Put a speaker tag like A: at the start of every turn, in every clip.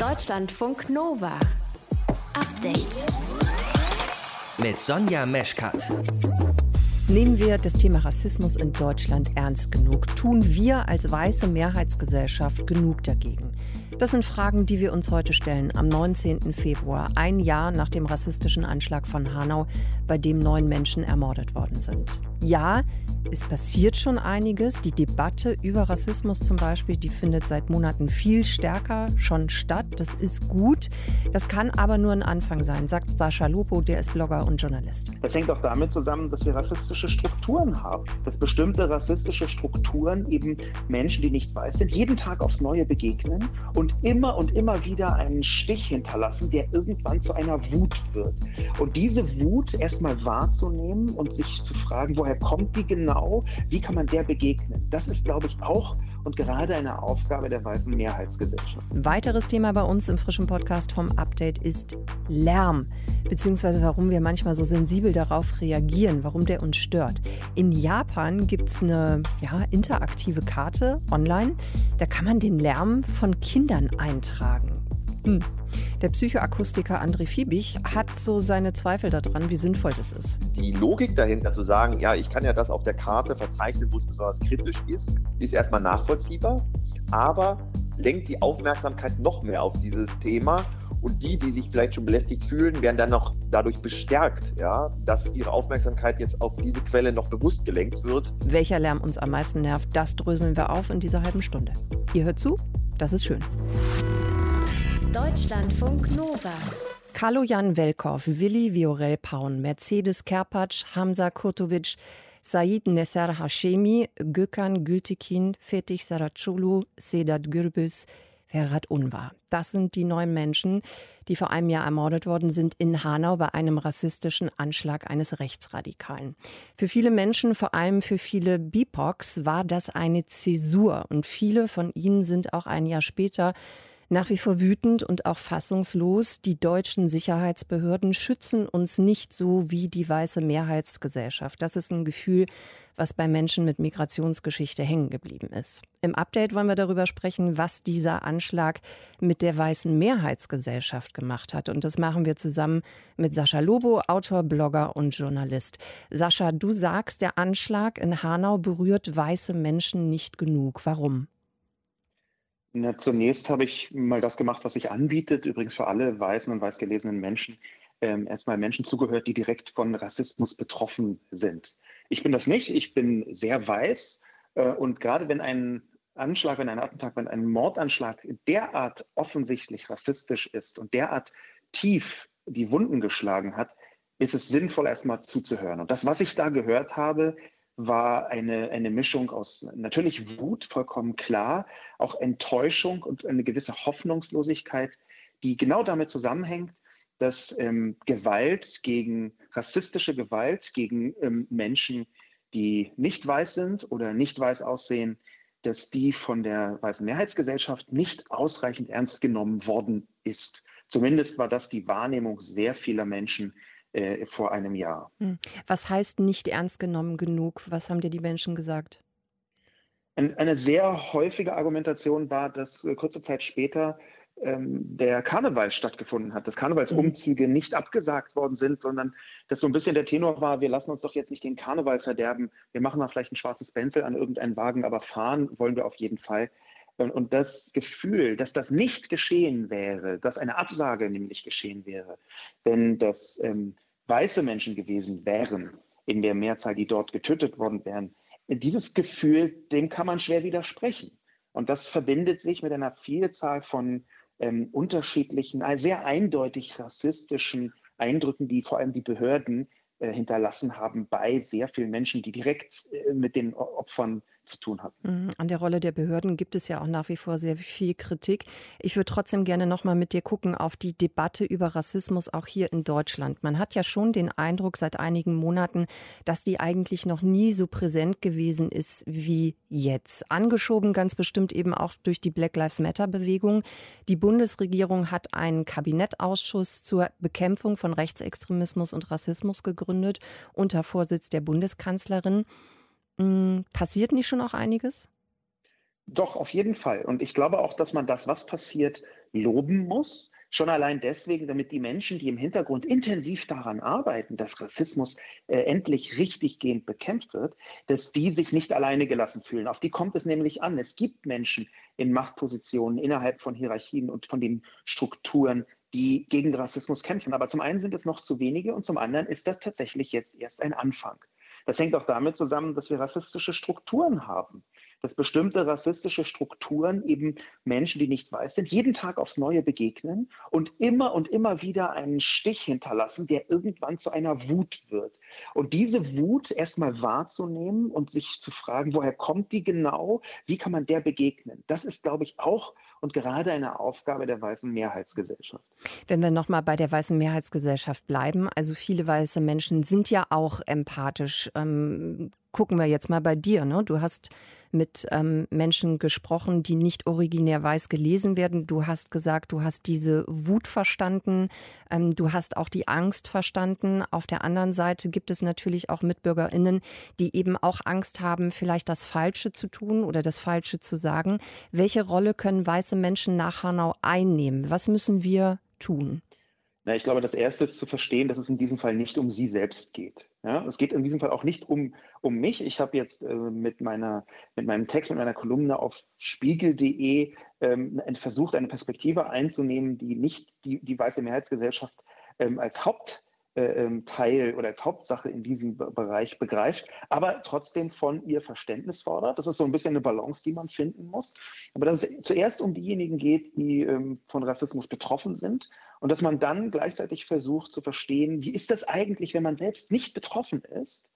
A: Deutschlandfunk Nova. Update.
B: Mit Sonja Meschkat.
C: Nehmen wir das Thema Rassismus in Deutschland ernst genug? Tun wir als weiße Mehrheitsgesellschaft genug dagegen? Das sind Fragen, die wir uns heute stellen, am 19. Februar, ein Jahr nach dem rassistischen Anschlag von Hanau, bei dem neun Menschen ermordet worden sind. Ja, es passiert schon einiges. Die Debatte über Rassismus zum Beispiel, die findet seit Monaten viel stärker schon statt. Das ist gut. Das kann aber nur ein Anfang sein, sagt Sascha Lopo, der ist Blogger und Journalist.
D: Das hängt auch damit zusammen, dass wir rassistische Strukturen haben. Dass bestimmte rassistische Strukturen eben Menschen, die nicht weiß sind, jeden Tag aufs Neue begegnen und immer und immer wieder einen Stich hinterlassen, der irgendwann zu einer Wut wird. Und diese Wut erstmal wahrzunehmen und sich zu fragen, woher kommt die genau? genau, wie kann man der begegnen? Das ist, glaube ich, auch und gerade eine Aufgabe der weißen Mehrheitsgesellschaft.
C: Ein weiteres Thema bei uns im frischen Podcast vom Update ist Lärm, beziehungsweise warum wir manchmal so sensibel darauf reagieren, warum der uns stört. In Japan gibt es eine ja, interaktive Karte online, da kann man den Lärm von Kindern eintragen. Hm. Der Psychoakustiker André Fiebig hat so seine Zweifel daran, wie sinnvoll das ist.
E: Die Logik dahinter zu sagen, ja, ich kann ja das auf der Karte verzeichnen, wo es besonders kritisch ist, ist erstmal nachvollziehbar, aber lenkt die Aufmerksamkeit noch mehr auf dieses Thema und die, die sich vielleicht schon belästigt fühlen, werden dann noch dadurch bestärkt, ja, dass ihre Aufmerksamkeit jetzt auf diese Quelle noch bewusst gelenkt wird.
C: Welcher Lärm uns am meisten nervt, das dröseln wir auf in dieser halben Stunde. Ihr hört zu, das ist schön.
A: Deutschlandfunk Nova.
C: Kalojan Velkov, Willi Viorel Paun, Mercedes Kerpatsch, Hamza Kurtovic, Said Nesser Hashemi, Gökhan Gültekin, Fetih Saraculu, Sedat Gürbüz, Ferhat Unvar. Das sind die neun Menschen, die vor einem Jahr ermordet worden sind in Hanau bei einem rassistischen Anschlag eines Rechtsradikalen. Für viele Menschen, vor allem für viele BIPOX, war das eine Zäsur und viele von ihnen sind auch ein Jahr später nach wie vor wütend und auch fassungslos. Die deutschen Sicherheitsbehörden schützen uns nicht so wie die weiße Mehrheitsgesellschaft. Das ist ein Gefühl, was bei Menschen mit Migrationsgeschichte hängen geblieben ist. Im Update wollen wir darüber sprechen, was dieser Anschlag mit der weißen Mehrheitsgesellschaft gemacht hat. Und das machen wir zusammen mit Sascha Lobo, Autor, Blogger und Journalist. Sascha, du sagst, der Anschlag in Hanau berührt weiße Menschen nicht genug. Warum?
D: Na, zunächst habe ich mal das gemacht, was sich anbietet, übrigens für alle weißen und weißgelesenen Menschen, ähm, erstmal Menschen zugehört, die direkt von Rassismus betroffen sind. Ich bin das nicht, ich bin sehr weiß äh, und gerade wenn ein Anschlag, wenn ein Attentat, wenn ein Mordanschlag derart offensichtlich rassistisch ist und derart tief die Wunden geschlagen hat, ist es sinnvoll, erstmal zuzuhören. Und das, was ich da gehört habe, war eine, eine Mischung aus natürlich Wut, vollkommen klar, auch Enttäuschung und eine gewisse Hoffnungslosigkeit, die genau damit zusammenhängt, dass ähm, Gewalt gegen rassistische Gewalt gegen ähm, Menschen, die nicht weiß sind oder nicht weiß aussehen, dass die von der weißen Mehrheitsgesellschaft nicht ausreichend ernst genommen worden ist. Zumindest war das die Wahrnehmung sehr vieler Menschen, äh, vor einem Jahr. Hm.
C: Was heißt nicht ernst genommen genug? Was haben dir die Menschen gesagt?
D: eine sehr häufige Argumentation war, dass äh, kurze Zeit später ähm, der Karneval stattgefunden hat, dass Karnevalsumzüge mhm. nicht abgesagt worden sind, sondern dass so ein bisschen der Tenor war, wir lassen uns doch jetzt nicht den Karneval verderben, wir machen mal vielleicht ein schwarzes Benzel an irgendeinen Wagen, aber fahren wollen wir auf jeden Fall. Und das Gefühl, dass das nicht geschehen wäre, dass eine Absage nämlich geschehen wäre, wenn das ähm, weiße Menschen gewesen wären, in der Mehrzahl, die dort getötet worden wären, dieses Gefühl, dem kann man schwer widersprechen. Und das verbindet sich mit einer Vielzahl von ähm, unterschiedlichen, äh, sehr eindeutig rassistischen Eindrücken, die vor allem die Behörden äh, hinterlassen haben bei sehr vielen Menschen, die direkt äh, mit den Opfern zu tun hat.
C: Mhm. An der Rolle der Behörden gibt es ja auch nach wie vor sehr viel Kritik. Ich würde trotzdem gerne noch mal mit dir gucken auf die Debatte über Rassismus auch hier in Deutschland. Man hat ja schon den Eindruck seit einigen Monaten, dass die eigentlich noch nie so präsent gewesen ist wie jetzt. Angeschoben ganz bestimmt eben auch durch die Black Lives Matter Bewegung. Die Bundesregierung hat einen Kabinettausschuss zur Bekämpfung von Rechtsextremismus und Rassismus gegründet unter Vorsitz der Bundeskanzlerin. Hm, passiert nicht schon auch einiges?
D: Doch, auf jeden Fall. Und ich glaube auch, dass man das, was passiert, loben muss. Schon allein deswegen, damit die Menschen, die im Hintergrund intensiv daran arbeiten, dass Rassismus äh, endlich richtiggehend bekämpft wird, dass die sich nicht alleine gelassen fühlen. Auf die kommt es nämlich an. Es gibt Menschen in Machtpositionen innerhalb von Hierarchien und von den Strukturen, die gegen Rassismus kämpfen. Aber zum einen sind es noch zu wenige und zum anderen ist das tatsächlich jetzt erst ein Anfang. Das hängt auch damit zusammen, dass wir rassistische Strukturen haben. Dass bestimmte rassistische Strukturen eben Menschen, die nicht weiß sind, jeden Tag aufs Neue begegnen und immer und immer wieder einen Stich hinterlassen, der irgendwann zu einer Wut wird. Und diese Wut erstmal wahrzunehmen und sich zu fragen, woher kommt die genau, wie kann man der begegnen, das ist, glaube ich, auch und gerade eine Aufgabe der weißen Mehrheitsgesellschaft.
C: Wenn wir nochmal bei der weißen Mehrheitsgesellschaft bleiben, also viele weiße Menschen sind ja auch empathisch. Ähm, gucken wir jetzt mal bei dir. Ne? Du hast mit ähm, Menschen gesprochen, die nicht originär weiß gelesen werden. Du hast gesagt, du hast diese Wut verstanden. Ähm, du hast auch die Angst verstanden. Auf der anderen Seite gibt es natürlich auch MitbürgerInnen, die eben auch Angst haben, vielleicht das Falsche zu tun oder das Falsche zu sagen. Welche Rolle können weiße Menschen nach Hanau einnehmen? Was müssen wir tun?
D: Na, ich glaube, das Erste ist zu verstehen, dass es in diesem Fall nicht um sie selbst geht. Ja, es geht in diesem Fall auch nicht um, um mich. Ich habe jetzt äh, mit, meiner, mit meinem Text, mit meiner Kolumne auf spiegel.de ähm, versucht, eine Perspektive einzunehmen, die nicht die, die weiße Mehrheitsgesellschaft ähm, als Hauptteil äh, ähm, oder als Hauptsache in diesem Bereich begreift, aber trotzdem von ihr Verständnis fordert. Das ist so ein bisschen eine Balance, die man finden muss. Aber dass es zuerst um diejenigen geht, die ähm, von Rassismus betroffen sind und dass man dann gleichzeitig versucht zu verstehen, wie ist das eigentlich, wenn man selbst nicht betroffen ist,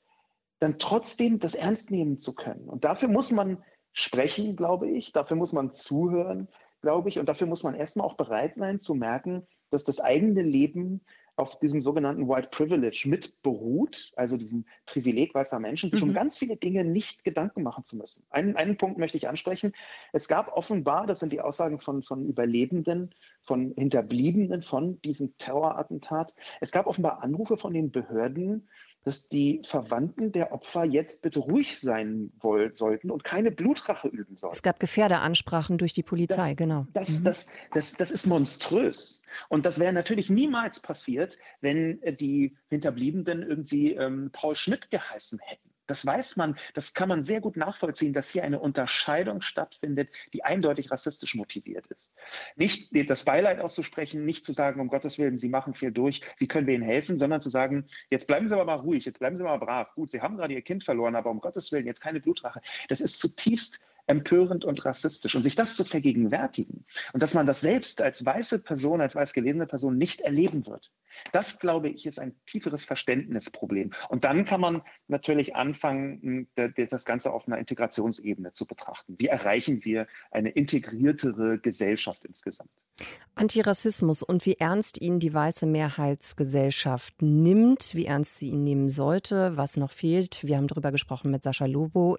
D: dann trotzdem das ernst nehmen zu können. Und dafür muss man sprechen, glaube ich, dafür muss man zuhören, glaube ich, und dafür muss man erstmal auch bereit sein zu merken, dass das eigene Leben auf diesem sogenannten White Privilege mit beruht, also diesem Privileg weißer Menschen, sich mhm. um ganz viele Dinge nicht Gedanken machen zu müssen. Einen, einen Punkt möchte ich ansprechen. Es gab offenbar, das sind die Aussagen von, von Überlebenden, von Hinterbliebenen von diesem Terrorattentat, es gab offenbar Anrufe von den Behörden, dass die Verwandten der Opfer jetzt bitte ruhig sein woll, sollten und keine Blutrache üben sollten.
C: Es gab Gefährderansprachen durch die Polizei,
D: das,
C: genau.
D: Das, mhm. das, das, das ist monströs. Und das wäre natürlich niemals passiert, wenn die Hinterbliebenen irgendwie ähm, Paul Schmidt geheißen hätten. Das weiß man, das kann man sehr gut nachvollziehen, dass hier eine Unterscheidung stattfindet, die eindeutig rassistisch motiviert ist. Nicht das Beileid auszusprechen, nicht zu sagen, um Gottes Willen, Sie machen viel durch, wie können wir Ihnen helfen, sondern zu sagen, jetzt bleiben Sie aber mal ruhig, jetzt bleiben Sie mal brav. Gut, Sie haben gerade Ihr Kind verloren, aber um Gottes Willen, jetzt keine Blutrache. Das ist zutiefst empörend und rassistisch. Und sich das zu vergegenwärtigen und dass man das selbst als weiße Person, als weiß gelesene Person nicht erleben wird, das, glaube ich, ist ein tieferes Verständnisproblem. Und dann kann man natürlich anfangen, das Ganze auf einer Integrationsebene zu betrachten. Wie erreichen wir eine integriertere Gesellschaft insgesamt?
C: Antirassismus und wie ernst ihn die weiße Mehrheitsgesellschaft nimmt, wie ernst sie ihn nehmen sollte, was noch fehlt. Wir haben darüber gesprochen mit Sascha Lobo.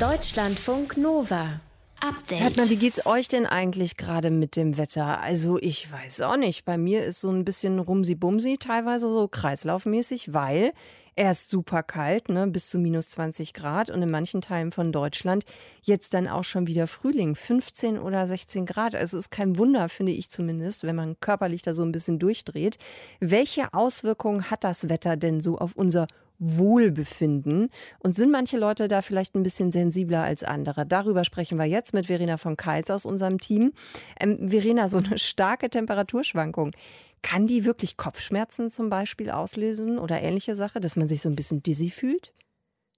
A: Deutschlandfunk Nova. Update.
C: Hartmann, wie geht's euch denn eigentlich gerade mit dem Wetter? Also ich weiß auch nicht. Bei mir ist so ein bisschen rumsi-bumsi, teilweise so kreislaufmäßig, weil er ist super kalt, ne, bis zu minus 20 Grad und in manchen Teilen von Deutschland jetzt dann auch schon wieder Frühling, 15 oder 16 Grad. Also es ist kein Wunder, finde ich zumindest, wenn man körperlich da so ein bisschen durchdreht. Welche Auswirkungen hat das Wetter denn so auf unser Wohlbefinden. Und sind manche Leute da vielleicht ein bisschen sensibler als andere? Darüber sprechen wir jetzt mit Verena von Kals aus unserem Team. Ähm, Verena, so eine starke Temperaturschwankung. Kann die wirklich Kopfschmerzen zum Beispiel auslösen oder ähnliche Sache, dass man sich so ein bisschen dizzy fühlt?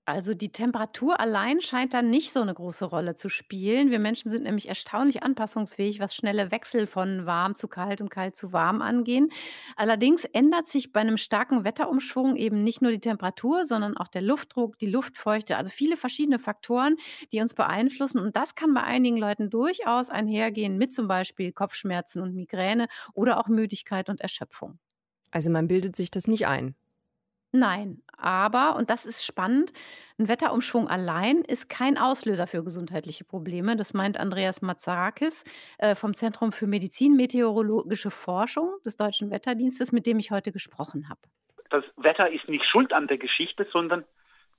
F: Also die Temperatur allein scheint da nicht so eine große Rolle zu spielen. Wir Menschen sind nämlich erstaunlich anpassungsfähig, was schnelle Wechsel von warm zu kalt und kalt zu warm angehen. Allerdings ändert sich bei einem starken Wetterumschwung eben nicht nur die Temperatur, sondern auch der Luftdruck, die Luftfeuchte, also viele verschiedene Faktoren, die uns beeinflussen. Und das kann bei einigen Leuten durchaus einhergehen mit zum Beispiel Kopfschmerzen und Migräne oder auch Müdigkeit und Erschöpfung.
C: Also man bildet sich das nicht ein.
F: Nein, aber, und das ist spannend, ein Wetterumschwung allein ist kein Auslöser für gesundheitliche Probleme. Das meint Andreas Mazarakis äh, vom Zentrum für Medizin-Meteorologische Forschung des Deutschen Wetterdienstes, mit dem ich heute gesprochen habe.
G: Das Wetter ist nicht schuld an der Geschichte, sondern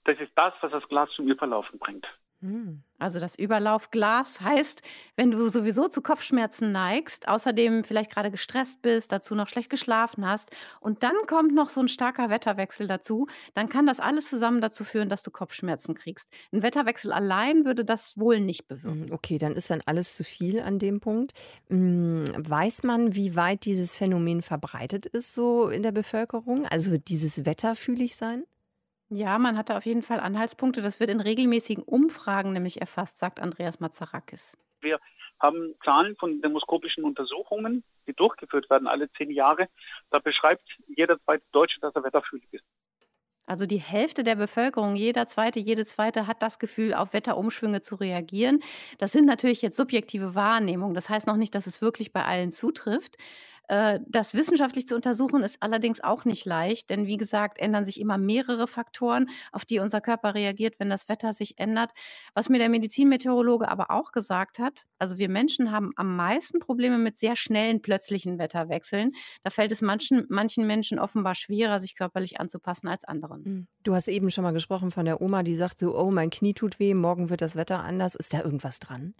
G: das ist das, was das Glas zum Überlaufen bringt.
F: Hm. Also das Überlaufglas heißt, wenn du sowieso zu Kopfschmerzen neigst, außerdem vielleicht gerade gestresst bist, dazu noch schlecht geschlafen hast und dann kommt noch so ein starker Wetterwechsel dazu, dann kann das alles zusammen dazu führen, dass du Kopfschmerzen kriegst. Ein Wetterwechsel allein würde das wohl nicht bewirken.
C: Hm, okay, dann ist dann alles zu viel an dem Punkt. Hm, weiß man, wie weit dieses Phänomen verbreitet ist so in der Bevölkerung? Also dieses Wetterfühlig sein?
F: Ja, man hatte auf jeden Fall Anhaltspunkte. Das wird in regelmäßigen Umfragen nämlich erfasst, sagt Andreas Mazarakis.
G: Wir haben Zahlen von demoskopischen Untersuchungen, die durchgeführt werden alle zehn Jahre. Da beschreibt jeder zweite Deutsche, dass er wetterfühlig ist.
F: Also die Hälfte der Bevölkerung, jeder zweite, jede zweite hat das Gefühl, auf Wetterumschwünge zu reagieren. Das sind natürlich jetzt subjektive Wahrnehmungen. Das heißt noch nicht, dass es wirklich bei allen zutrifft. Äh, das wissenschaftlich zu untersuchen ist allerdings auch nicht leicht, denn wie gesagt, ändern sich immer mehrere Faktoren, auf die unser Körper reagiert, wenn das Wetter sich ändert. Was mir der Medizinmeteorologe aber auch gesagt hat, also wir Menschen haben am meisten Probleme mit sehr schnellen, plötzlichen Wetterwechseln. Da fällt es manchen, manchen Menschen offenbar schwerer, sich körperlich anzupassen als anderen.
C: Hm. Du hast eben schon mal gesprochen von der Oma, die sagt so, oh, mein Knie tut weh, morgen wird das Wetter anders. Ist da irgendwas dran?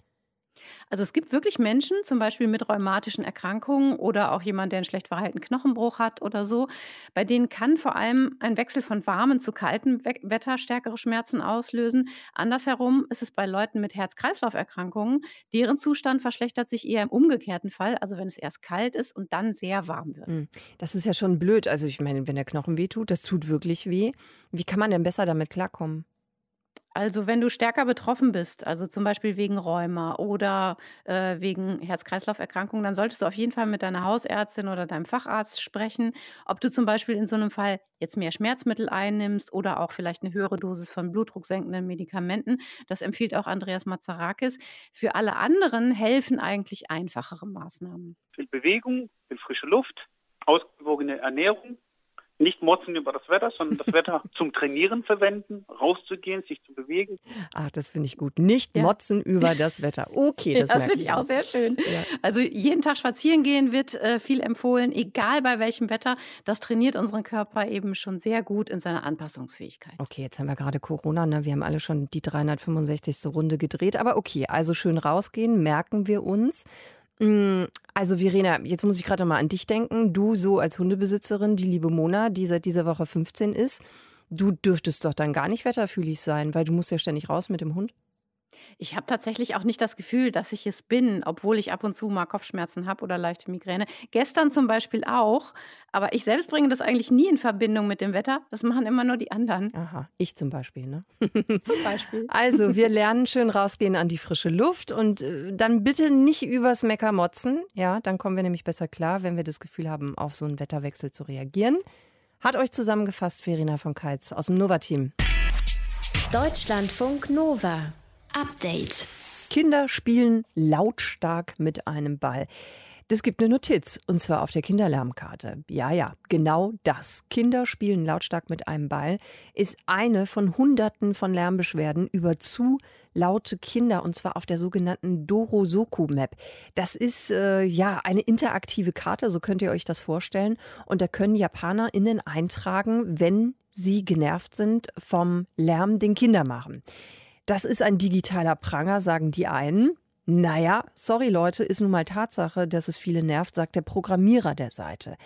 F: Also es gibt wirklich Menschen, zum Beispiel mit rheumatischen Erkrankungen oder auch jemand, der einen schlecht verhaltenen Knochenbruch hat oder so, bei denen kann vor allem ein Wechsel von warmem zu kaltem Wetter stärkere Schmerzen auslösen. Andersherum ist es bei Leuten mit Herz-Kreislauf-Erkrankungen, deren Zustand verschlechtert sich eher im umgekehrten Fall, also wenn es erst kalt ist und dann sehr warm wird. Hm,
C: das ist ja schon blöd. Also ich meine, wenn der Knochen weh tut, das tut wirklich weh. Wie kann man denn besser damit klarkommen?
F: Also, wenn du stärker betroffen bist, also zum Beispiel wegen Rheuma oder äh, wegen Herz-Kreislauf-Erkrankungen, dann solltest du auf jeden Fall mit deiner Hausärztin oder deinem Facharzt sprechen, ob du zum Beispiel in so einem Fall jetzt mehr Schmerzmittel einnimmst oder auch vielleicht eine höhere Dosis von blutdrucksenkenden Medikamenten. Das empfiehlt auch Andreas Mazarakis. Für alle anderen helfen eigentlich einfachere Maßnahmen.
G: Viel Bewegung, viel frische Luft, ausgewogene Ernährung, nicht motzen über das Wetter, sondern das Wetter zum Trainieren verwenden, rauszugehen, sich zu bewegen.
C: Ach, das finde ich gut. Nicht ja. motzen über das Wetter. Okay, das,
F: das finde ich auch sehr schön. Ja. Also jeden Tag spazieren gehen wird äh, viel empfohlen, egal bei welchem Wetter. Das trainiert unseren Körper eben schon sehr gut in seiner Anpassungsfähigkeit.
C: Okay, jetzt haben wir gerade Corona, ne? wir haben alle schon die 365. Runde gedreht. Aber okay, also schön rausgehen, merken wir uns. Mm, also Verena, jetzt muss ich gerade mal an dich denken. Du so als Hundebesitzerin, die liebe Mona, die seit dieser Woche 15 ist, du dürftest doch dann gar nicht wetterfühlig sein, weil du musst ja ständig raus mit dem Hund.
F: Ich habe tatsächlich auch nicht das Gefühl, dass ich es bin, obwohl ich ab und zu mal Kopfschmerzen habe oder leichte Migräne. Gestern zum Beispiel auch, aber ich selbst bringe das eigentlich nie in Verbindung mit dem Wetter. Das machen immer nur die anderen.
C: Aha, ich zum Beispiel, ne?
F: Zum Beispiel.
C: Also, wir lernen schön rausgehen an die frische Luft und äh, dann bitte nicht übers Mecker motzen. Ja, dann kommen wir nämlich besser klar, wenn wir das Gefühl haben, auf so einen Wetterwechsel zu reagieren. Hat euch zusammengefasst Verena von Keitz aus dem Nova-Team.
A: Deutschlandfunk Nova. Update.
C: Kinder spielen lautstark mit einem Ball. Das gibt eine Notiz, und zwar auf der Kinderlärmkarte. Ja, ja, genau das. Kinder spielen lautstark mit einem Ball ist eine von Hunderten von Lärmbeschwerden über zu laute Kinder, und zwar auf der sogenannten Dorosoku-Map. Das ist äh, ja eine interaktive Karte, so könnt ihr euch das vorstellen. Und da können JapanerInnen eintragen, wenn sie genervt sind vom Lärm, den Kinder machen. Das ist ein digitaler Pranger, sagen die einen. Naja, sorry Leute, ist nun mal Tatsache, dass es viele nervt, sagt der Programmierer der Seite.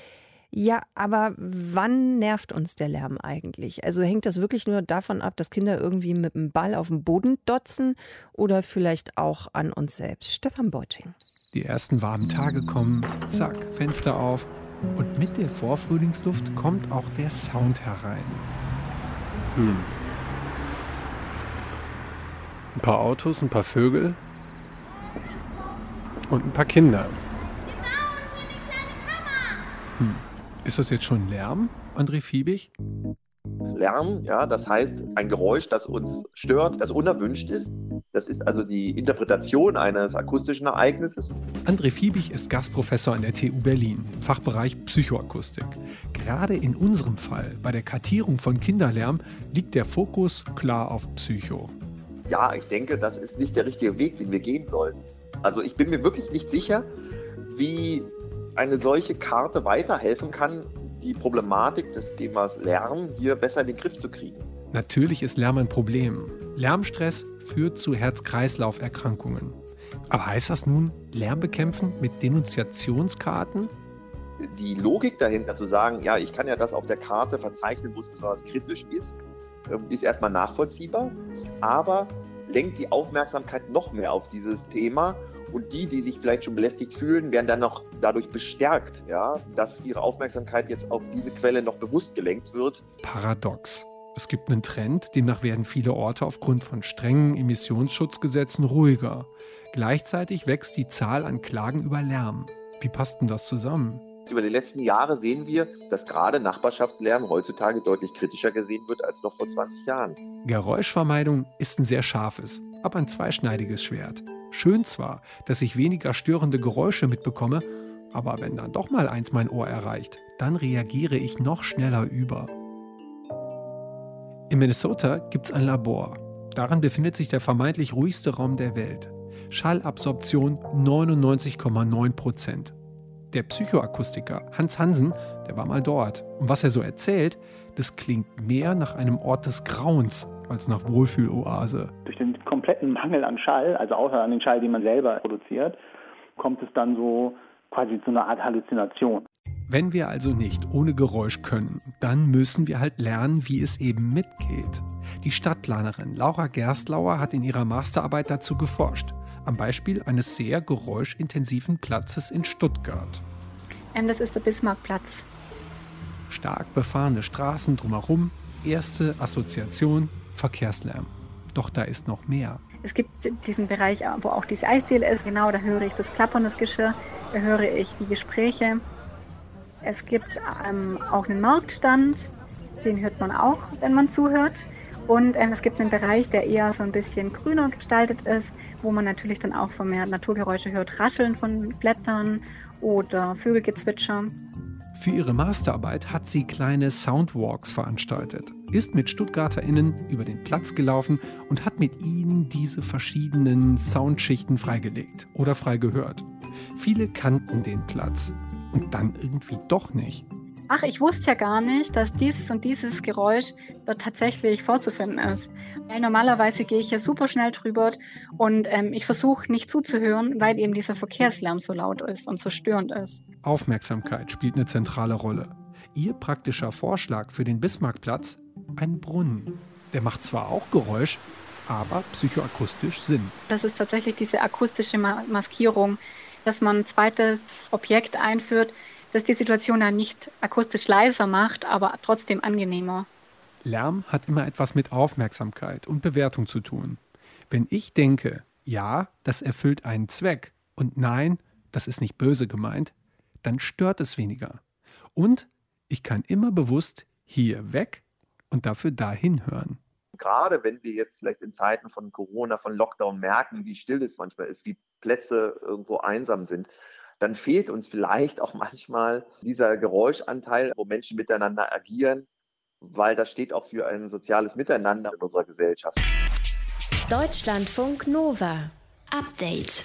C: Ja, aber wann nervt uns der Lärm eigentlich? Also hängt das wirklich nur davon ab, dass Kinder irgendwie mit dem Ball auf dem Boden dotzen oder vielleicht auch an uns selbst? Stefan Beuting.
H: Die ersten warmen Tage kommen, zack, Fenster auf und mit der Vorfrühlingsluft kommt auch der Sound herein. Hm, ein paar Autos, ein paar Vögel und ein paar Kinder. Hm. Ist das jetzt schon Lärm, André Fiebig?
E: Lärm, ja, das heißt ein Geräusch, das uns stört, das unerwünscht ist. Das ist also die Interpretation eines akustischen Ereignisses.
H: André Fiebig ist Gastprofessor an der TU Berlin im Fachbereich Psychoakustik. Gerade in unserem Fall, bei der Kartierung von Kinderlärm, liegt der Fokus klar auf Psycho
E: ja, ich denke, das ist nicht der richtige Weg, den wir gehen sollten. Also ich bin mir wirklich nicht sicher, wie eine solche Karte weiterhelfen kann, die Problematik des Themas Lernen hier besser in den Griff zu kriegen.
H: Natürlich ist Lärm ein Problem. Lärmstress führt zu Herz-Kreislauf-Erkrankungen. Aber heißt das nun Lärm bekämpfen mit Denunziationskarten?
E: Die Logik dahinter zu sagen, ja, ich kann ja das auf der Karte verzeichnen, wo es besonders kritisch ist, ähm, ist erstmal nachvollziehbar, aber lenkt die Aufmerksamkeit noch mehr auf dieses Thema und die, die sich vielleicht schon belästigt fühlen, werden dann noch dadurch bestärkt, ja, dass ihre Aufmerksamkeit jetzt auf diese Quelle noch bewusst gelenkt wird.
H: Paradox. Es gibt einen Trend, demnach werden viele Orte aufgrund von strengen Emissionsschutzgesetzen ruhiger. Gleichzeitig wächst die Zahl an Klagen über Lärm. Wie passt denn das zusammen?
E: Über die letzten Jahre sehen wir, dass gerade Nachbarschaftslärm heutzutage deutlich kritischer gesehen wird als noch vor 20 Jahren.
H: Geräuschvermeidung ist ein sehr scharfes, aber ein zweischneidiges Schwert. Schön zwar, dass ich weniger störende Geräusche mitbekomme, aber wenn dann doch mal eins mein Ohr erreicht, dann reagiere ich noch schneller über. In Minnesota gibt es ein Labor. Darin befindet sich der vermeintlich ruhigste Raum der Welt. Schallabsorption 99,9 Prozent. Der Psychoakustiker Hans Hansen, der war mal dort. Und was er so erzählt, das klingt mehr nach einem Ort des Grauens als nach Wohlfühloase.
I: Durch den kompletten Mangel an Schall, also außer an den Schall, den man selber produziert, kommt es dann so quasi zu einer Art Halluzination.
H: Wenn wir also nicht ohne Geräusch können, dann müssen wir halt lernen, wie es eben mitgeht. Die Stadtplanerin Laura Gerstlauer hat in ihrer Masterarbeit dazu geforscht, am Beispiel eines sehr geräuschintensiven Platzes in Stuttgart.
J: Ähm, das ist der Bismarckplatz.
H: Stark befahrene Straßen drumherum, erste Assoziation Verkehrslärm. Doch da ist noch mehr.
J: Es gibt diesen Bereich, wo auch diese Eisdiele ist. Genau, da höre ich das Klappern des Geschirr, da höre ich die Gespräche. Es gibt ähm, auch einen Marktstand, den hört man auch, wenn man zuhört. Und ähm, es gibt einen Bereich, der eher so ein bisschen grüner gestaltet ist, wo man natürlich dann auch vermehrt Naturgeräusche hört, Rascheln von Blättern oder Vögelgezwitscher.
H: Für ihre Masterarbeit hat sie kleine Soundwalks veranstaltet, ist mit StuttgarterInnen über den Platz gelaufen und hat mit ihnen diese verschiedenen Soundschichten freigelegt oder frei gehört. Viele kannten den Platz, und dann irgendwie doch nicht.
J: Ach, ich wusste ja gar nicht, dass dieses und dieses Geräusch dort tatsächlich vorzufinden ist. Weil normalerweise gehe ich ja super schnell drüber und ähm, ich versuche nicht zuzuhören, weil eben dieser Verkehrslärm so laut ist und so störend ist.
H: Aufmerksamkeit spielt eine zentrale Rolle. Ihr praktischer Vorschlag für den Bismarckplatz? Ein Brunnen. Der macht zwar auch Geräusch, aber psychoakustisch Sinn.
J: Das ist tatsächlich diese akustische Maskierung, dass man ein zweites Objekt einführt, das die Situation dann nicht akustisch leiser macht, aber trotzdem angenehmer.
H: Lärm hat immer etwas mit Aufmerksamkeit und Bewertung zu tun. Wenn ich denke, ja, das erfüllt einen Zweck und nein, das ist nicht böse gemeint, dann stört es weniger. Und ich kann immer bewusst hier weg und dafür dahin hören.
E: Gerade wenn wir jetzt vielleicht in Zeiten von Corona, von Lockdown merken, wie still es manchmal ist, wie Plätze irgendwo einsam sind, dann fehlt uns vielleicht auch manchmal dieser Geräuschanteil, wo Menschen miteinander agieren, weil das steht auch für ein soziales Miteinander in unserer Gesellschaft.
A: Deutschlandfunk Nova. Update.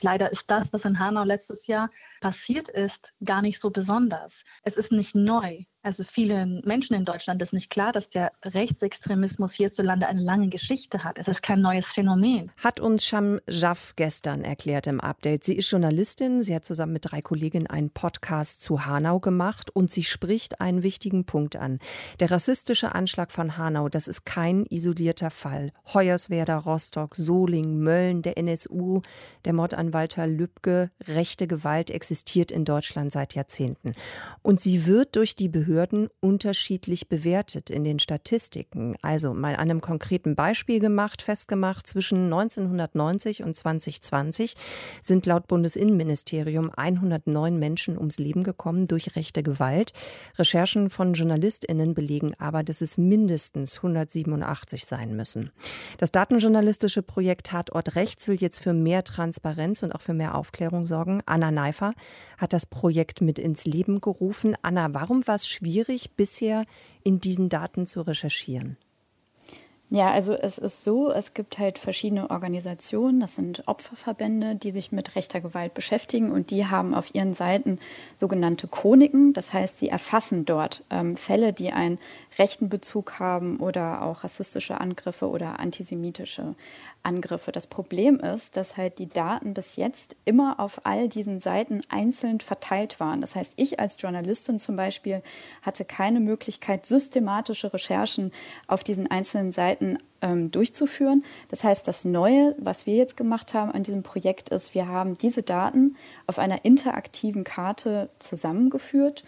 K: Leider ist das, was in Hanau letztes Jahr passiert ist, gar nicht so besonders. Es ist nicht neu. Also vielen Menschen in Deutschland ist nicht klar, dass der Rechtsextremismus hierzulande eine lange Geschichte hat. Es ist kein neues Phänomen.
C: Hat uns Sham Jaff gestern erklärt im Update. Sie ist Journalistin. Sie hat zusammen mit drei Kolleginnen einen Podcast zu Hanau gemacht und sie spricht einen wichtigen Punkt an. Der rassistische Anschlag von Hanau, das ist kein isolierter Fall. Hoyerswerda, Rostock, Solingen, Mölln, der NSU, der Mord an Walter Lübcke, rechte Gewalt existiert in Deutschland seit Jahrzehnten. Und sie wird durch die Behörden Behörden unterschiedlich bewertet in den Statistiken. Also mal an einem konkreten Beispiel gemacht, festgemacht, zwischen 1990 und 2020 sind laut Bundesinnenministerium 109 Menschen ums Leben gekommen durch rechte Gewalt. Recherchen von JournalistInnen belegen aber, dass es mindestens 187 sein müssen. Das datenjournalistische Projekt Tatort Rechts will jetzt für mehr Transparenz und auch für mehr Aufklärung sorgen. Anna Neifer hat das Projekt mit ins Leben gerufen. Anna, warum war es schwierig, bisher in diesen Daten zu recherchieren?
L: Ja, also es ist so, es gibt halt verschiedene Organisationen, das sind Opferverbände, die sich mit rechter Gewalt beschäftigen und die haben auf ihren Seiten sogenannte Chroniken. Das heißt, sie erfassen dort ähm, Fälle, die einen rechten Bezug haben oder auch rassistische Angriffe oder antisemitische Angriffe. Das Problem ist, dass halt die Daten bis jetzt immer auf all diesen Seiten einzeln verteilt waren. Das heißt, ich als Journalistin zum Beispiel hatte keine Möglichkeit, systematische Recherchen auf diesen einzelnen Seiten ähm, durchzuführen. Das heißt, das Neue, was wir jetzt gemacht haben an diesem Projekt, ist, wir haben diese Daten auf einer interaktiven Karte zusammengeführt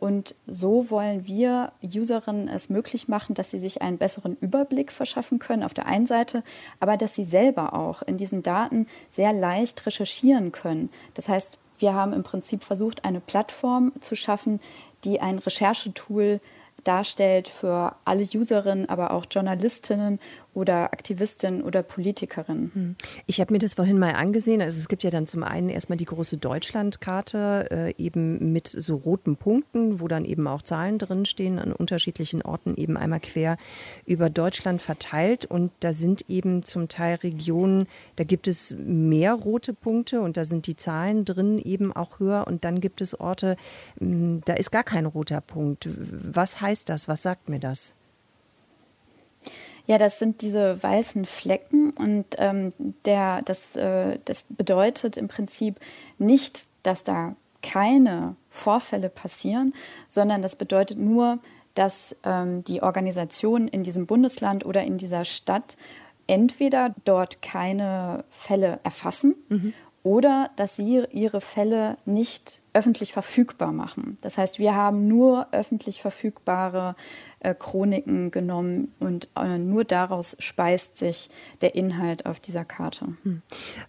L: und so wollen wir Userinnen es möglich machen, dass sie sich einen besseren Überblick verschaffen können auf der einen Seite, aber dass sie selber auch in diesen Daten sehr leicht recherchieren können. Das heißt, wir haben im Prinzip versucht, eine Plattform zu schaffen, die ein Recherchetool darstellt für alle Userinnen, aber auch Journalistinnen oder Aktivistin oder Politikerin. Hm.
C: Ich habe mir das vorhin mal angesehen. Also es gibt ja dann zum einen erstmal die große Deutschlandkarte, äh, eben mit so roten Punkten, wo dann eben auch Zahlen drinstehen, an unterschiedlichen Orten eben einmal quer über Deutschland verteilt. Und da sind eben zum Teil Regionen, da gibt es mehr rote Punkte und da sind die Zahlen drin eben auch höher. Und dann gibt es Orte, hm, da ist gar kein roter Punkt. Was heißt das? Was sagt mir das?
L: Ja, das sind diese weißen Flecken und ähm, der, das, äh, das bedeutet im Prinzip nicht, dass da keine Vorfälle passieren, sondern das bedeutet nur, dass ähm, die Organisation in diesem Bundesland oder in dieser Stadt entweder dort keine Fälle erfassen mhm. oder dass sie ihre Fälle nicht öffentlich verfügbar machen. Das heißt, wir haben nur öffentlich verfügbare äh, Chroniken genommen und äh, nur daraus speist sich der Inhalt auf dieser Karte. Hm.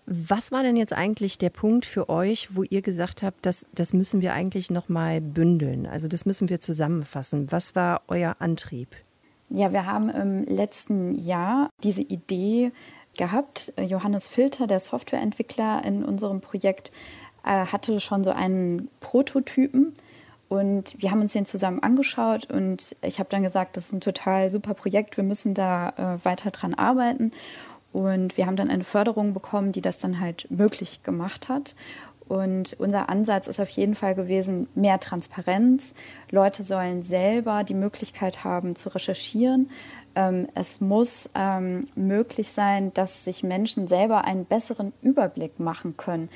C: Was war denn jetzt eigentlich der Punkt für euch, wo ihr gesagt habt, das, das müssen wir eigentlich noch mal bündeln? Also das müssen wir zusammenfassen. Was war euer Antrieb?
L: Ja, wir haben im letzten Jahr diese Idee gehabt. Johannes Filter, der Softwareentwickler in unserem Projekt, äh, hatte schon so einen Prototypen und wir haben uns den zusammen angeschaut und ich habe dann gesagt, das ist ein total super Projekt, wir müssen da äh, weiter dran arbeiten. Und wir haben dann eine Förderung bekommen, die das dann halt möglich gemacht hat. Und unser Ansatz ist auf jeden Fall gewesen, mehr Transparenz. Leute sollen selber die Möglichkeit haben zu recherchieren. Ähm, es muss ähm, möglich sein, dass sich Menschen selber einen besseren Überblick machen können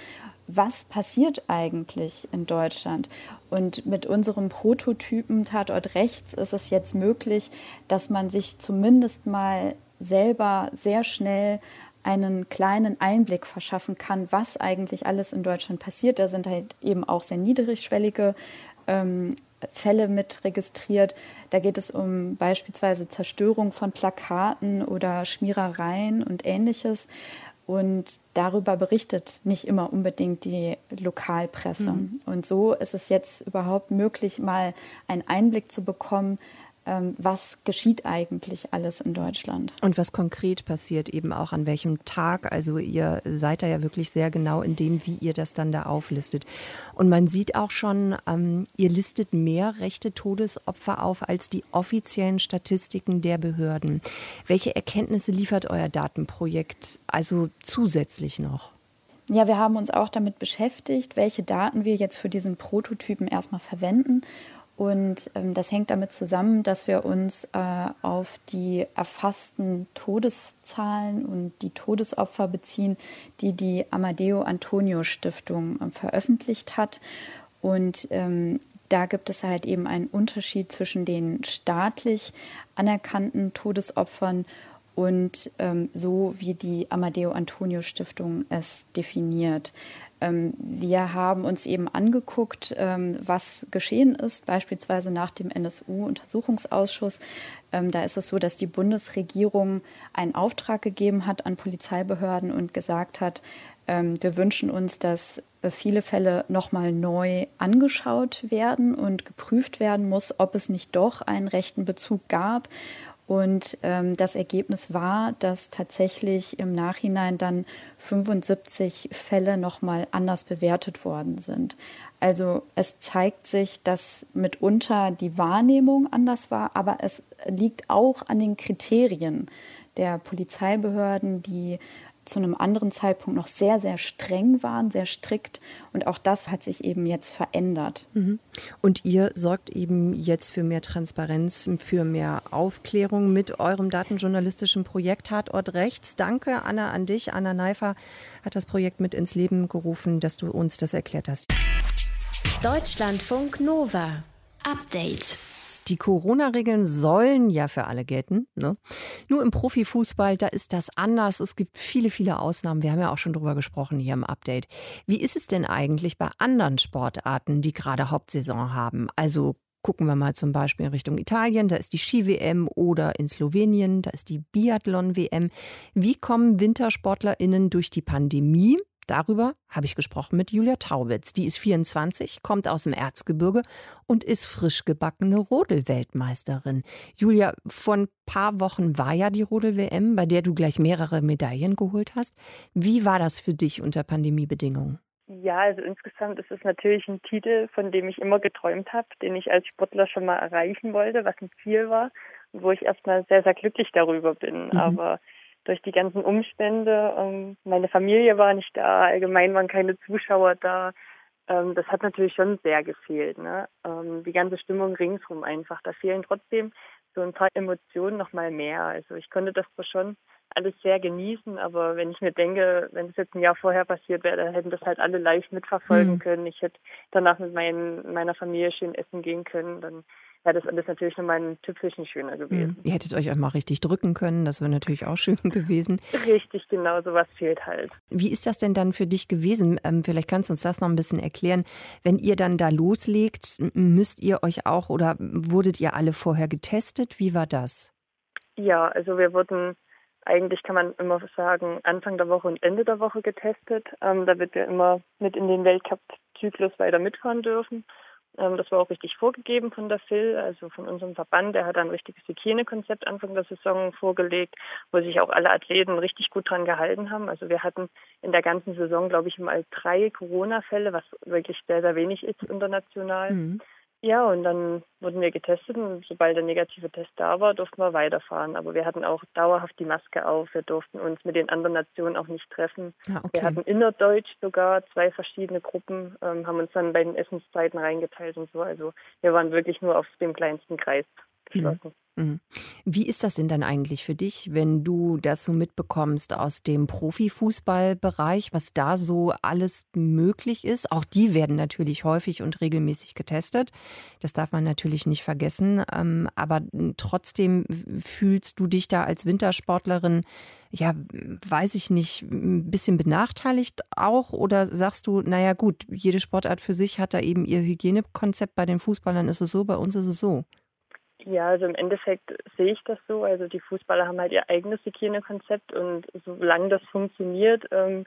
L: was passiert eigentlich in Deutschland. Und mit unserem Prototypen Tatort rechts ist es jetzt möglich, dass man sich zumindest mal selber sehr schnell einen kleinen Einblick verschaffen kann, was eigentlich alles in Deutschland passiert. Da sind halt eben auch sehr niedrigschwellige ähm, Fälle mit registriert. Da geht es um beispielsweise Zerstörung von Plakaten oder Schmierereien und ähnliches. Und darüber berichtet nicht immer unbedingt die Lokalpresse. Mhm. Und so ist es jetzt überhaupt möglich, mal einen Einblick zu bekommen, was geschieht eigentlich alles in Deutschland.
C: Und was konkret passiert eben auch an welchem Tag. Also ihr seid da ja wirklich sehr genau in dem, wie ihr das dann da auflistet. Und man sieht auch schon, ähm, ihr listet mehr rechte Todesopfer auf als die offiziellen Statistiken der Behörden. Welche Erkenntnisse liefert euer Datenprojekt also zusätzlich noch?
L: Ja, wir haben uns auch damit beschäftigt, welche Daten wir jetzt für diesen Prototypen erstmal verwenden und ähm, das hängt damit zusammen, dass wir uns äh, auf die erfassten Todeszahlen und die Todesopfer beziehen, die die Amadeo Antonio Stiftung äh, veröffentlicht hat. Und ähm, da gibt es halt eben einen Unterschied zwischen den staatlich anerkannten Todesopfern und ähm, so wie die Amadeo Antonio Stiftung es definiert. Ähm, wir haben uns eben angeguckt, ähm, was geschehen ist, beispielsweise nach dem NSU-Untersuchungsausschuss. Ähm, da ist es so, dass die Bundesregierung einen Auftrag gegeben hat an Polizeibehörden und gesagt hat, wir wünschen uns, dass viele Fälle nochmal neu angeschaut werden und geprüft werden muss, ob es nicht doch einen rechten Bezug gab Und ähm, das Ergebnis war, dass tatsächlich im Nachhinein dann 75 Fälle nochmal anders bewertet worden sind. Also es zeigt sich, dass mitunter die Wahrnehmung anders war, aber es liegt auch an den Kriterien der Polizeibehörden, die zu einem anderen Zeitpunkt noch sehr, sehr streng waren, sehr strikt. Und auch das hat sich eben jetzt verändert.
C: Mhm. Und ihr sorgt eben jetzt für mehr Transparenz, für mehr Aufklärung mit eurem datenjournalistischen Projekt Tatort Rechts. Danke, Anna, an dich. Anna Neifer hat das Projekt mit ins Leben gerufen, dass du uns das erklärt hast.
A: Deutschlandfunk Nova. Update.
C: Die Corona-Regeln sollen ja für alle gelten. Ne? Nur im Profifußball, da ist das anders. Es gibt viele, viele Ausnahmen. Wir haben ja auch schon drüber gesprochen hier im Update. Wie ist es denn eigentlich bei anderen Sportarten, die gerade Hauptsaison haben? Also gucken wir mal zum Beispiel in Richtung Italien, da ist die Ski-WM oder in Slowenien, da ist die Biathlon-WM. Wie kommen WintersportlerInnen durch die Pandemie? Darüber habe ich gesprochen mit Julia Taubitz. Die ist 24, kommt aus dem Erzgebirge und ist frisch gebackene Rodel-Weltmeisterin. Julia, vor ein paar Wochen war ja die Rodel-WM, bei der du gleich mehrere Medaillen geholt hast. Wie war das für dich unter Pandemiebedingungen?
M: Ja, also insgesamt ist es natürlich ein Titel, von dem ich immer geträumt habe, den ich als Sportler schon mal erreichen wollte, was ein Ziel war und wo ich erstmal sehr, sehr glücklich darüber bin. Mhm. Aber durch die ganzen Umstände. Ähm, meine Familie war nicht da, allgemein waren keine Zuschauer da. Ähm, das hat natürlich schon sehr gefehlt. Ne? Ähm, die ganze Stimmung ringsrum einfach. Da fehlen trotzdem so ein paar Emotionen noch mal mehr. Also ich konnte das zwar schon alles sehr genießen, aber wenn ich mir denke, wenn es jetzt ein Jahr vorher passiert wäre, dann hätten das halt alle live mitverfolgen mhm. können. Ich hätte danach mit meinen, meiner Familie schön essen gehen können. Dann wäre das alles natürlich nochmal ein Tüpfelchen schöner gewesen.
C: Ihr hättet euch auch mal richtig drücken können, das wäre natürlich auch schön gewesen.
M: Richtig, genau, sowas fehlt halt.
C: Wie ist das denn dann für dich gewesen? Ähm, vielleicht kannst du uns das noch ein bisschen erklären. Wenn ihr dann da loslegt, müsst ihr euch auch oder wurdet ihr alle vorher getestet? Wie war das?
M: Ja, also wir wurden eigentlich kann man immer sagen, Anfang der Woche und Ende der Woche getestet, ähm, damit wir immer mit in den Weltcup-Zyklus weiter mitfahren dürfen. Ähm, das war auch richtig vorgegeben von der Phil, also von unserem Verband. Der hat ein richtiges Hygienekonzept Anfang der Saison vorgelegt, wo sich auch alle Athleten richtig gut dran gehalten haben. Also wir hatten in der ganzen Saison, glaube ich, mal drei Corona-Fälle, was wirklich sehr, sehr wenig ist international. Mhm. Ja, und dann wurden wir getestet und sobald der negative Test da war, durften wir weiterfahren. Aber wir hatten auch dauerhaft die Maske auf. Wir durften uns mit den anderen Nationen auch nicht treffen. Ah, okay. Wir hatten innerdeutsch sogar zwei verschiedene Gruppen, ähm, haben uns dann bei den Essenszeiten reingeteilt und so. Also wir waren wirklich nur auf dem kleinsten Kreis geschlossen.
C: Mhm. Mhm. Wie ist das denn dann eigentlich für dich, wenn du das so mitbekommst aus dem Profifußballbereich, was da so alles möglich ist? Auch die werden natürlich häufig und regelmäßig getestet. Das darf man natürlich nicht vergessen. Ähm, aber trotzdem fühlst du dich da als Wintersportlerin, ja, weiß ich nicht, ein bisschen benachteiligt auch? Oder sagst du, naja, gut, jede Sportart für sich hat da eben ihr Hygienekonzept. Bei den Fußballern ist es so, bei uns ist es so.
M: Ja, also im Endeffekt sehe ich das so. Also die Fußballer haben halt ihr eigenes Hygienekonzept und solange das funktioniert, ähm,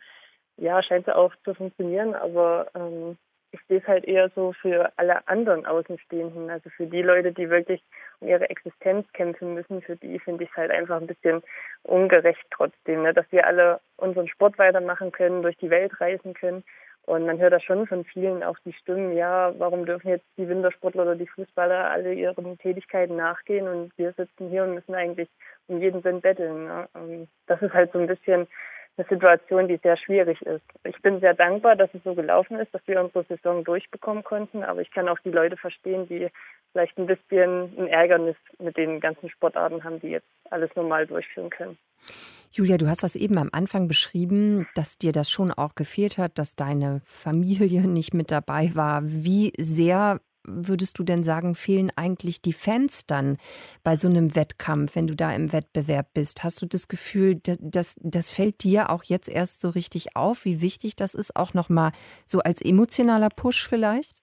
M: ja, scheint es auch zu funktionieren. Aber ähm, ich sehe es halt eher so für alle anderen Außenstehenden, also für die Leute, die wirklich um ihre Existenz kämpfen müssen, für die finde ich es halt einfach ein bisschen ungerecht trotzdem, ne? dass wir alle unseren Sport weitermachen können, durch die Welt reisen können und man hört da schon von vielen auch die Stimmen, ja, warum dürfen jetzt die Wintersportler oder die Fußballer alle ihren Tätigkeiten nachgehen und wir sitzen hier und müssen eigentlich um jeden Sinn betteln. Ne? Das ist halt so ein bisschen eine Situation, die sehr schwierig ist. Ich bin sehr dankbar, dass es so gelaufen ist, dass wir unsere Saison durchbekommen konnten, aber ich kann auch die Leute verstehen, die vielleicht ein bisschen ein Ärgernis mit den ganzen Sportarten haben, die jetzt alles normal durchführen können.
C: Julia, du hast das eben am Anfang beschrieben, dass dir das schon auch gefehlt hat, dass deine Familie nicht mit dabei war. Wie sehr würdest du denn sagen, fehlen eigentlich die Fans dann bei so einem Wettkampf, wenn du da im Wettbewerb bist? Hast du das Gefühl, dass das fällt dir auch jetzt erst so richtig auf, wie wichtig das ist, auch nochmal so als emotionaler Push vielleicht?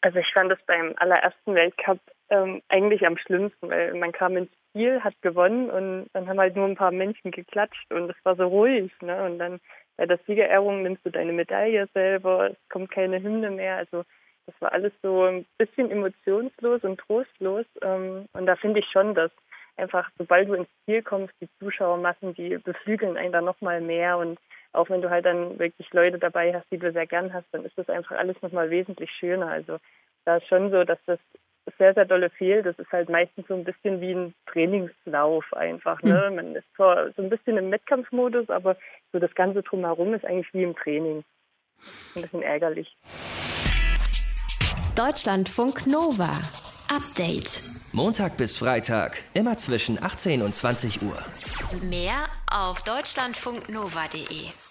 M: Also ich fand es beim allerersten Weltcup ähm, eigentlich am schlimmsten, weil man kam ins Spiel, hat gewonnen und dann haben halt nur ein paar Menschen geklatscht und es war so ruhig. Ne? Und dann bei der Siegerehrung nimmst du deine Medaille selber, es kommt keine Hymne mehr. Also das war alles so ein bisschen emotionslos und trostlos. Ähm, und da finde ich schon, dass einfach, sobald du ins Ziel kommst, die Zuschauermassen, die beflügeln einen dann nochmal mehr und auch wenn du halt dann wirklich Leute dabei hast, die du sehr gern hast, dann ist das einfach alles nochmal wesentlich schöner. Also da ist schon so, dass das sehr, sehr dolle fehlt. Das ist halt meistens so ein bisschen wie ein Trainingslauf einfach. Ne? Mhm. Man ist zwar so ein bisschen im Wettkampfmodus, aber so das Ganze drumherum ist eigentlich wie im Training. Ein bisschen ärgerlich.
A: Deutschlandfunk Nova. Update.
B: Montag bis Freitag, immer zwischen 18 und 20 Uhr.
A: Mehr auf deutschlandfunknova.de.